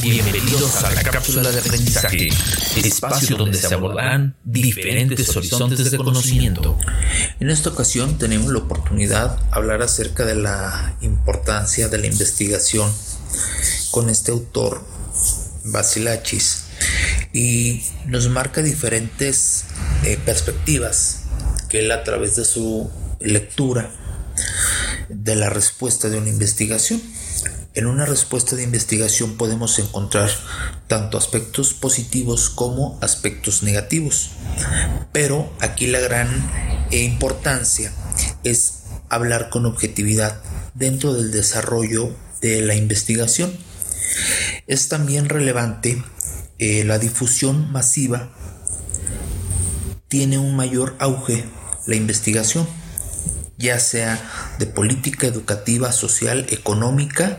Bienvenidos a la cápsula de aprendizaje, espacio donde se abordarán diferentes horizontes de conocimiento. En esta ocasión tenemos la oportunidad de hablar acerca de la importancia de la investigación con este autor, Basilachis, y nos marca diferentes eh, perspectivas que él a través de su lectura de la respuesta de una investigación en una respuesta de investigación podemos encontrar tanto aspectos positivos como aspectos negativos. Pero aquí la gran importancia es hablar con objetividad dentro del desarrollo de la investigación. Es también relevante eh, la difusión masiva tiene un mayor auge la investigación, ya sea de política educativa, social, económica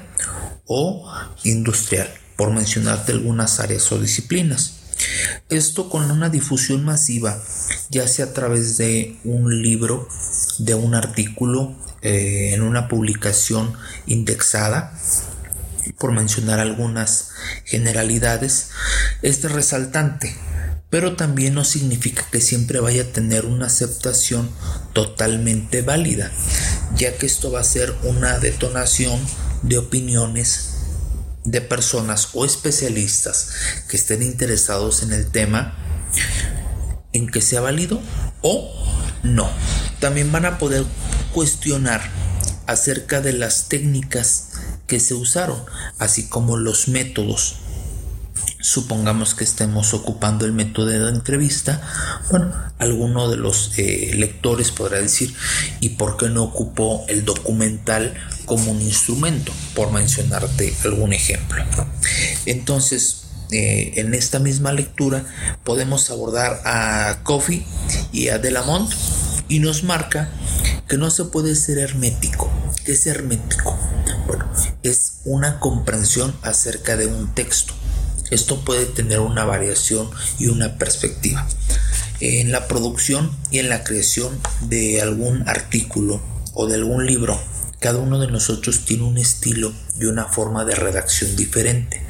o industrial, por mencionarte algunas áreas o disciplinas. Esto con una difusión masiva, ya sea a través de un libro, de un artículo, eh, en una publicación indexada, por mencionar algunas generalidades, es resaltante, pero también no significa que siempre vaya a tener una aceptación totalmente válida, ya que esto va a ser una detonación de opiniones de personas o especialistas que estén interesados en el tema en que sea válido o no. También van a poder cuestionar acerca de las técnicas que se usaron, así como los métodos supongamos que estemos ocupando el método de entrevista, bueno, alguno de los eh, lectores podrá decir, ¿y por qué no ocupó el documental como un instrumento? Por mencionarte algún ejemplo. Entonces, eh, en esta misma lectura podemos abordar a Coffee y a Delamont y nos marca que no se puede ser hermético. ¿Qué es hermético? Bueno, es una comprensión acerca de un texto esto puede tener una variación y una perspectiva. En la producción y en la creación de algún artículo o de algún libro, cada uno de nosotros tiene un estilo y una forma de redacción diferente.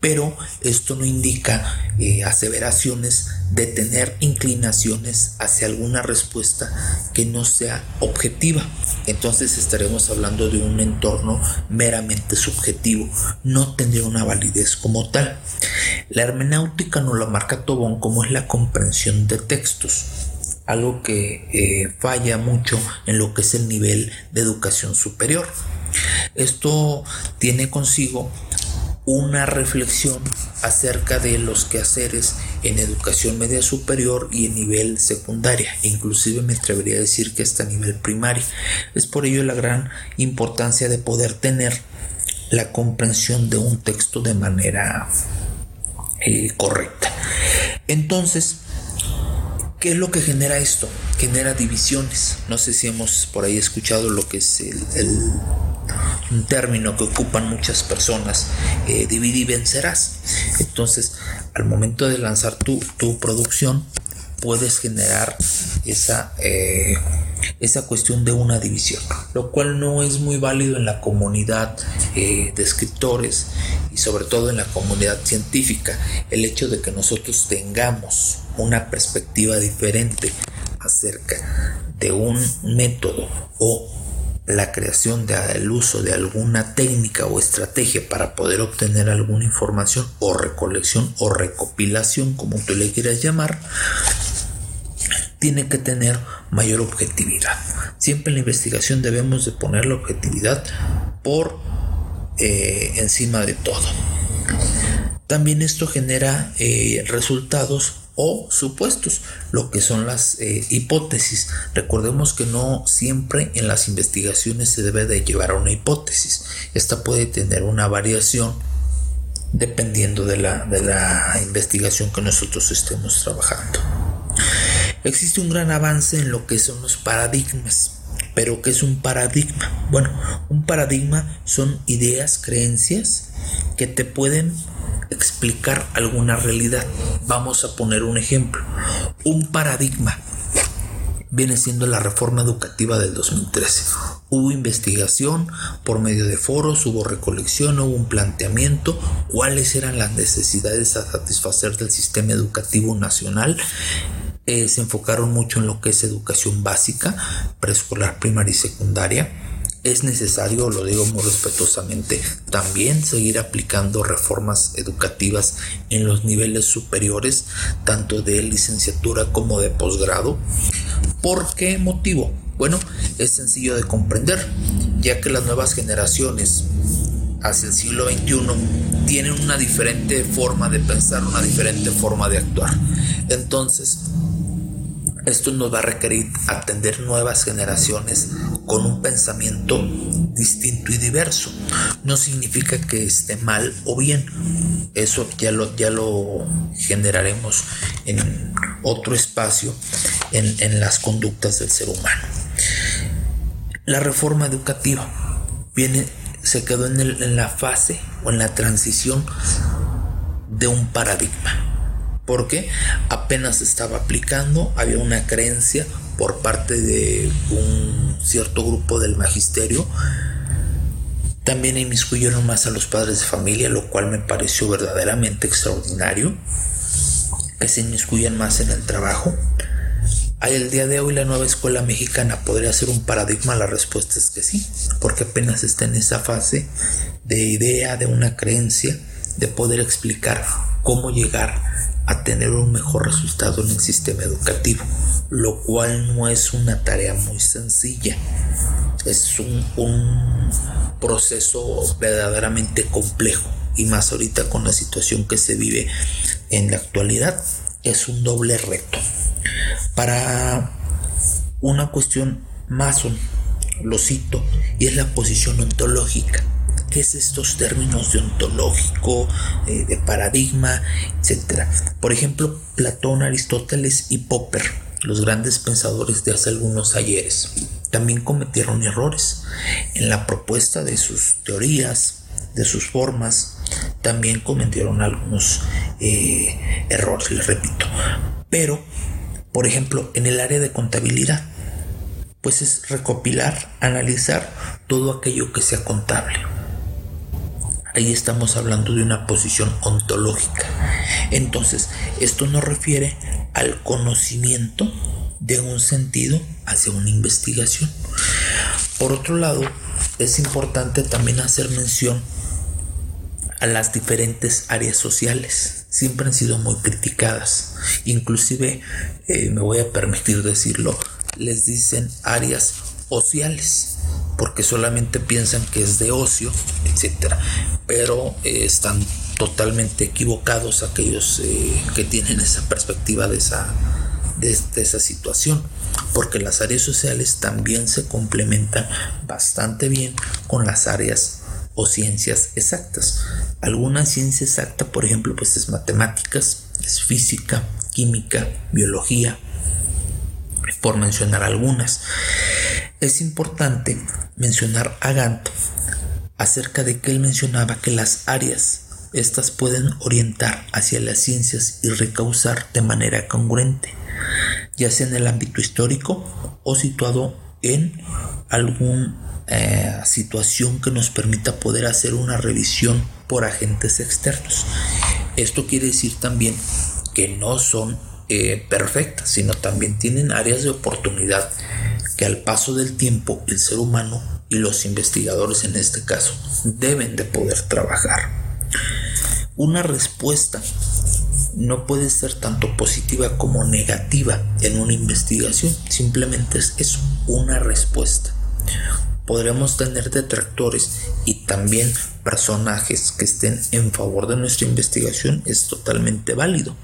Pero esto no indica eh, aseveraciones de tener inclinaciones hacia alguna respuesta que no sea objetiva. Entonces estaremos hablando de un entorno meramente subjetivo. No tendría una validez como tal. La hermenéutica nos la marca Tobón como es la comprensión de textos algo que eh, falla mucho en lo que es el nivel de educación superior. Esto tiene consigo una reflexión acerca de los quehaceres en educación media superior y en nivel secundaria, inclusive me atrevería a decir que hasta nivel primario. Es por ello la gran importancia de poder tener la comprensión de un texto de manera eh, correcta. Entonces, ¿qué es lo que genera esto? Genera divisiones. No sé si hemos por ahí escuchado lo que es el un término que ocupan muchas personas, eh, divide y vencerás. Entonces, al momento de lanzar tu, tu producción, puedes generar esa, eh, esa cuestión de una división, lo cual no es muy válido en la comunidad eh, de escritores y sobre todo en la comunidad científica. El hecho de que nosotros tengamos una perspectiva diferente acerca de un método o la creación del uso de alguna técnica o estrategia para poder obtener alguna información o recolección o recopilación, como tú le quieras llamar, tiene que tener mayor objetividad. Siempre en la investigación debemos de poner la objetividad por eh, encima de todo. También esto genera eh, resultados o supuestos, lo que son las eh, hipótesis. Recordemos que no siempre en las investigaciones se debe de llevar a una hipótesis. Esta puede tener una variación dependiendo de la, de la investigación que nosotros estemos trabajando. Existe un gran avance en lo que son los paradigmas. Pero ¿qué es un paradigma? Bueno, un paradigma son ideas, creencias que te pueden explicar alguna realidad. Vamos a poner un ejemplo. Un paradigma viene siendo la reforma educativa del 2013. Hubo investigación por medio de foros, hubo recolección, hubo un planteamiento, cuáles eran las necesidades a satisfacer del sistema educativo nacional. Eh, se enfocaron mucho en lo que es educación básica, preescolar, primaria y secundaria es necesario, lo digo muy respetuosamente, también seguir aplicando reformas educativas en los niveles superiores, tanto de licenciatura como de posgrado. ¿Por qué motivo? Bueno, es sencillo de comprender, ya que las nuevas generaciones hacia el siglo XXI tienen una diferente forma de pensar, una diferente forma de actuar. Entonces, esto nos va a requerir atender nuevas generaciones con un pensamiento distinto y diverso. No significa que esté mal o bien. Eso ya lo, ya lo generaremos en otro espacio en, las conductas del ser humano. La reforma educativa viene, se quedó en, en la fase o en la transición de un paradigma porque apenas estaba aplicando, había una creencia por parte de un cierto grupo del magisterio. También inmiscuyeron más a los padres de familia, lo cual me pareció verdaderamente extraordinario, que se inmiscuyan más en el trabajo. ¿Al día de hoy la nueva escuela mexicana podría ser un paradigma? La respuesta es que sí, porque apenas está en esa fase de idea, de una creencia, de poder explicar cómo llegar a tener un mejor resultado en el sistema educativo, lo cual no es una tarea muy sencilla. Es un, proceso verdaderamente complejo y más ahorita con la situación que se vive en la actualidad es un doble reto. Para una cuestión más, lo cito, y es la posición ontológica es estos términos de ontológico, eh, de paradigma, etcétera. Por ejemplo, Platón, Aristóteles y Popper, los grandes pensadores de hace algunos ayeres, también cometieron errores en la propuesta de sus teorías, de sus formas, también cometieron algunos eh, errores, les repito. Pero, por ejemplo, en el área de contabilidad, pues es recopilar, analizar todo aquello que sea contable ahí estamos hablando de una posición ontológica. Entonces, esto nos refiere al conocimiento de un sentido hacia una investigación. Por otro lado, es importante también hacer mención a las diferentes áreas sociales. Siempre han sido muy criticadas. Inclusive, eh, me voy a permitir decirlo, les dicen áreas sociales porque solamente piensan que es de ocio, etcétera, pero eh, están totalmente equivocados aquellos eh, que tienen esa perspectiva de esa, de, esa situación, porque las áreas sociales también se complementan bastante bien con las áreas o ciencias exactas. Alguna ciencia exacta, por ejemplo, pues es matemáticas, es física, química, biología, por mencionar algunas. Es importante mencionar a Gantt acerca de que él mencionaba que las áreas estas pueden orientar hacia las ciencias y recausar de manera congruente, ya sea en el ámbito histórico o situado en alguna eh, situación que nos permita poder hacer una revisión por agentes externos. Esto quiere decir también que no son eh, perfectas, sino también tienen áreas de oportunidad que al paso del tiempo el ser humano y los investigadores en este caso deben de poder trabajar. Una respuesta no puede ser tanto positiva como negativa en una investigación, simplemente es una respuesta. Podremos tener detractores y también personajes que estén en favor de nuestra investigación es totalmente válido.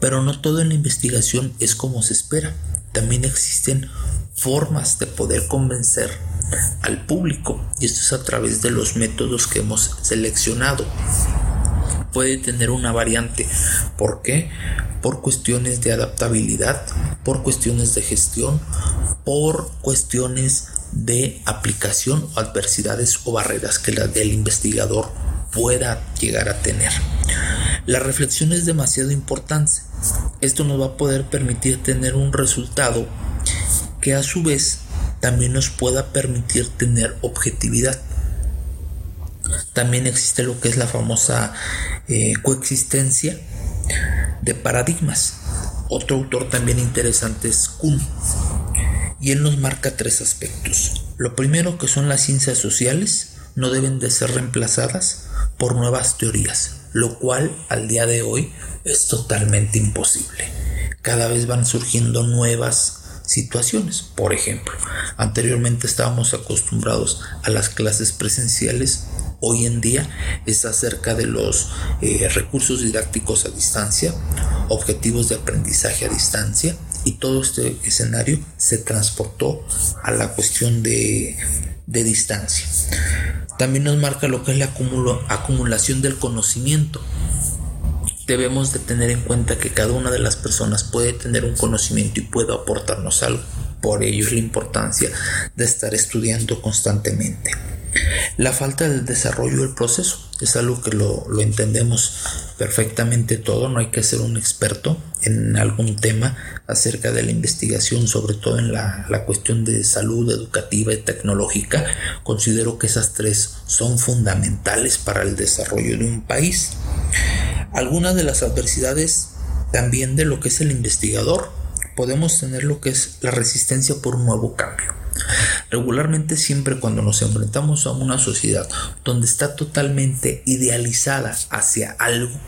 Pero no todo en la investigación es como se espera. También existen formas de poder convencer al público y esto es a través de los métodos que hemos seleccionado. Puede tener una variante. ¿Por qué? Por cuestiones de adaptabilidad, por cuestiones de gestión, por cuestiones de aplicación o adversidades o barreras que la del investigador pueda llegar a tener. La reflexión es demasiado importante esto nos va a poder permitir tener un resultado que a su vez también nos pueda permitir tener objetividad. También existe lo que es la famosa eh, coexistencia de paradigmas. Otro autor también interesante es Kuhn. Y él nos marca tres aspectos. Lo primero que son las ciencias sociales no deben de ser reemplazadas por nuevas teorías, lo cual al día de hoy es totalmente imposible. Cada vez van surgiendo nuevas situaciones. Por ejemplo, anteriormente estábamos acostumbrados a las clases presenciales. Hoy en día es acerca de los eh, recursos didácticos a distancia, objetivos de aprendizaje a distancia y todo este escenario se transportó a la cuestión de, de distancia. También nos marca lo que es la acumulación del conocimiento debemos de tener en cuenta que cada una de las personas puede tener un conocimiento y puede aportarnos algo. Por ello es la importancia de estar estudiando constantemente. La falta del desarrollo del proceso es algo que lo, entendemos perfectamente todo, no hay que ser un experto en algún tema acerca de la investigación, sobre todo en la, la cuestión de salud educativa y tecnológica. Considero que esas tres son fundamentales para el desarrollo de un país algunas de las adversidades también de lo que es el investigador. Podemos tener lo que es la resistencia por un nuevo cambio. Regularmente siempre cuando nos enfrentamos a una sociedad donde está totalmente idealizada hacia algo,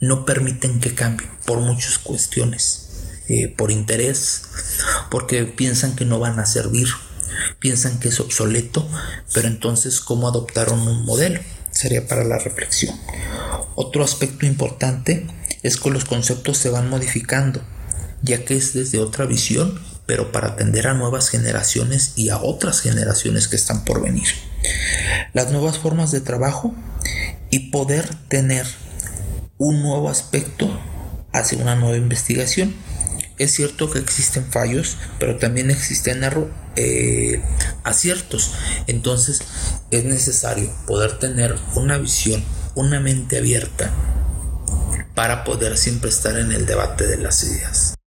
no permiten que cambie por muchas cuestiones, eh, por interés, porque piensan que no van a servir, piensan que es obsoleto, pero entonces ¿cómo adoptaron un modelo? Sería para la reflexión. Otro aspecto importante es que los conceptos se van modificando, ya que es desde otra visión, pero para atender a nuevas generaciones y a otras generaciones que están por venir. Las nuevas formas de trabajo y poder tener un nuevo aspecto hacia una nueva investigación. Es cierto que existen fallos, pero también existen eh, aciertos. Entonces es necesario poder tener una visión una mente abierta para poder siempre estar en el debate de las ideas.